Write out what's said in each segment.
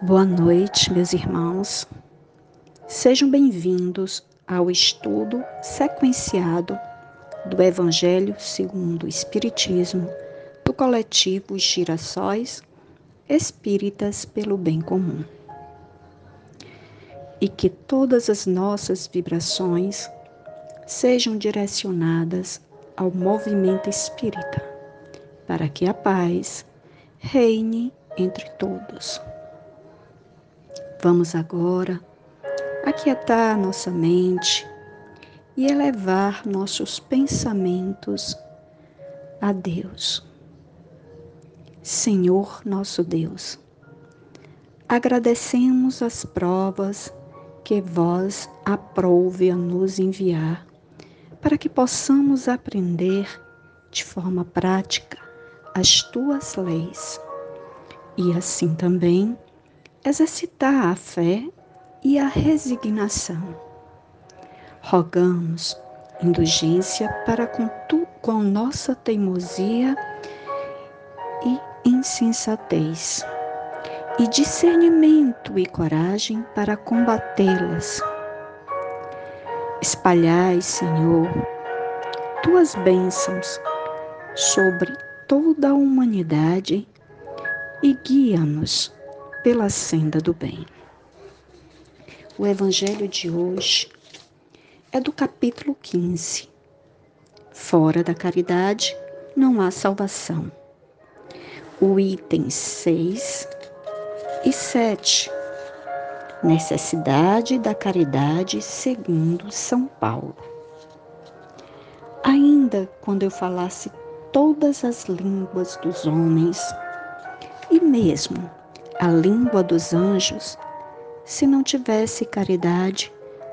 Boa noite, meus irmãos. Sejam bem-vindos ao estudo sequenciado do Evangelho segundo o Espiritismo do coletivo Girassóis Espíritas pelo Bem Comum. E que todas as nossas vibrações sejam direcionadas ao movimento espírita, para que a paz reine entre todos. Vamos agora aquietar nossa mente e elevar nossos pensamentos a Deus. Senhor nosso Deus, agradecemos as provas que vós aprouve a nos enviar, para que possamos aprender de forma prática as tuas leis e assim também exercitar a fé e a resignação. Rogamos indulgência para com, tu, com nossa teimosia e insensatez, e discernimento e coragem para combatê-las. Espalhai, Senhor, tuas bênçãos sobre toda a humanidade e guia-nos pela senda do bem. O evangelho de hoje é do capítulo 15. Fora da caridade não há salvação. O item 6 e 7. Necessidade da caridade segundo São Paulo. Ainda quando eu falasse todas as línguas dos homens e mesmo a língua dos anjos, se não tivesse caridade,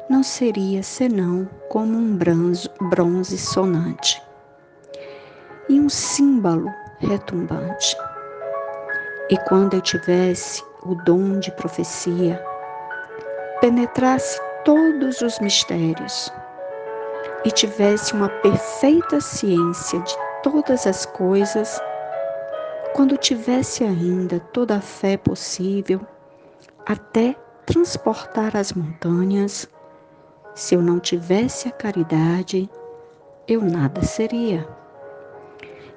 não seria senão como um bronze, sonante e um símbolo retumbante. E quando eu tivesse o dom de profecia, penetrasse todos os mistérios e tivesse uma perfeita ciência de todas as coisas, quando tivesse ainda toda a fé possível, até transportar as montanhas, se eu não tivesse a caridade, eu nada seria.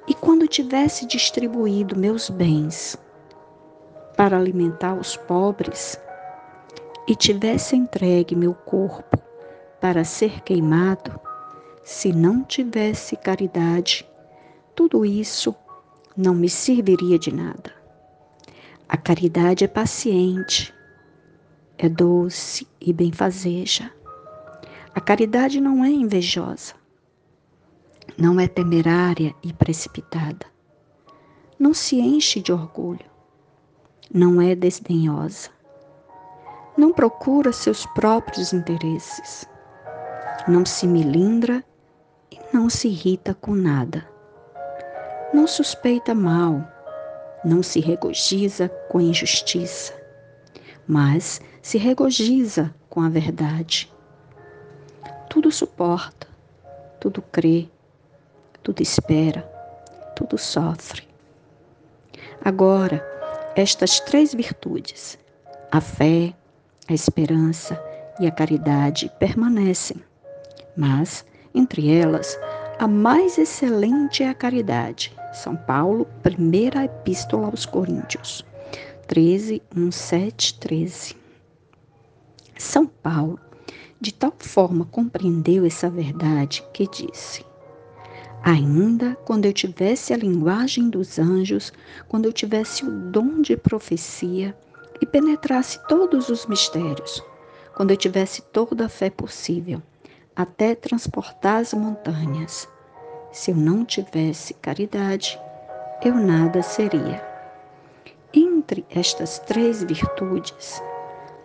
E quando tivesse distribuído meus bens para alimentar os pobres, e tivesse entregue meu corpo para ser queimado, se não tivesse caridade, tudo isso não me serviria de nada. A caridade é paciente, é doce e benfazeja. A caridade não é invejosa, não é temerária e precipitada, não se enche de orgulho, não é desdenhosa, não procura seus próprios interesses, não se milindra e não se irrita com nada não suspeita mal, não se regozija com injustiça, mas se regozija com a verdade. Tudo suporta, tudo crê, tudo espera, tudo sofre. Agora, estas três virtudes, a fé, a esperança e a caridade, permanecem, mas, entre elas, a mais excelente é a caridade, são Paulo, primeira epístola aos Coríntios, 13, 1, 7, 13. São Paulo, de tal forma compreendeu essa verdade que disse: Ainda quando eu tivesse a linguagem dos anjos, quando eu tivesse o dom de profecia e penetrasse todos os mistérios, quando eu tivesse toda a fé possível, até transportar as montanhas, se eu não tivesse caridade, eu nada seria. Entre estas três virtudes,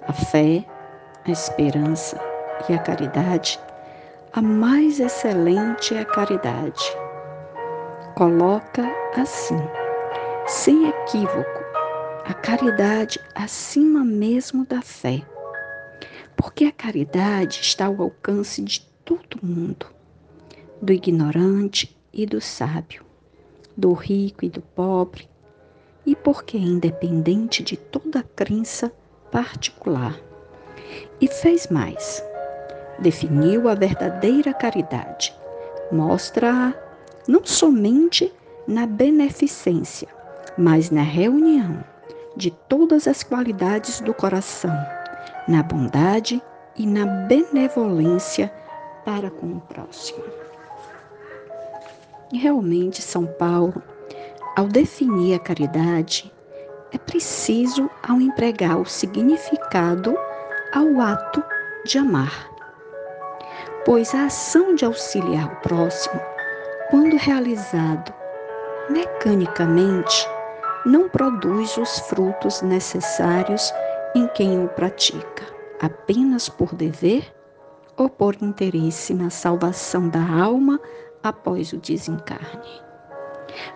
a fé, a esperança e a caridade, a mais excelente é a caridade. Coloca assim, sem equívoco, a caridade acima mesmo da fé, porque a caridade está ao alcance de todo mundo do ignorante e do sábio, do rico e do pobre, e porque é independente de toda crença particular. E fez mais: definiu a verdadeira caridade, mostra-a não somente na beneficência, mas na reunião de todas as qualidades do coração, na bondade e na benevolência para com o próximo. Realmente, São Paulo, ao definir a caridade, é preciso, ao empregar o significado ao ato de amar. Pois a ação de auxiliar o próximo, quando realizado mecanicamente, não produz os frutos necessários em quem o pratica, apenas por dever ou por interesse na salvação da alma após o desencarne.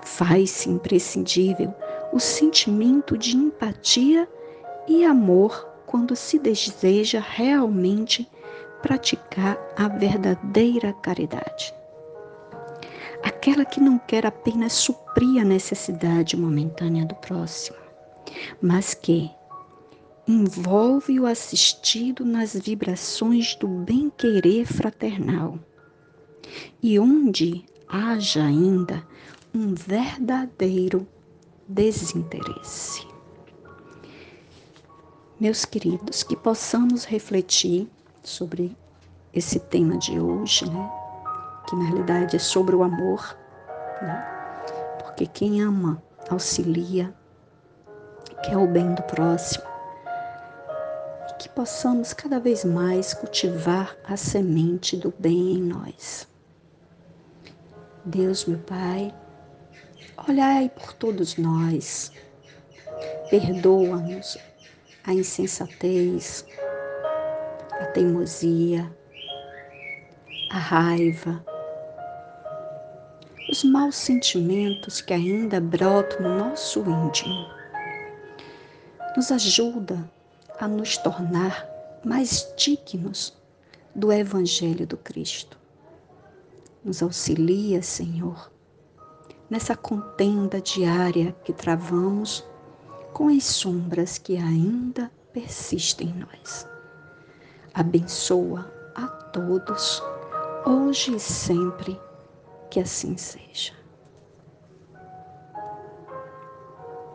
Faz-se imprescindível o sentimento de empatia e amor quando se deseja realmente praticar a verdadeira caridade. Aquela que não quer apenas suprir a necessidade momentânea do próximo, mas que envolve o assistido nas vibrações do bem-querer fraternal e onde haja ainda um verdadeiro desinteresse. Meus queridos, que possamos refletir sobre esse tema de hoje, né? Que na realidade é sobre o amor, né? Porque quem ama auxilia, quer o bem do próximo. E que possamos cada vez mais cultivar a semente do bem em nós. Deus, meu Pai, olhai por todos nós, perdoa-nos a insensatez, a teimosia, a raiva, os maus sentimentos que ainda brotam no nosso íntimo. Nos ajuda a nos tornar mais dignos do Evangelho do Cristo. Nos auxilia, Senhor, nessa contenda diária que travamos com as sombras que ainda persistem em nós. Abençoa a todos, hoje e sempre, que assim seja.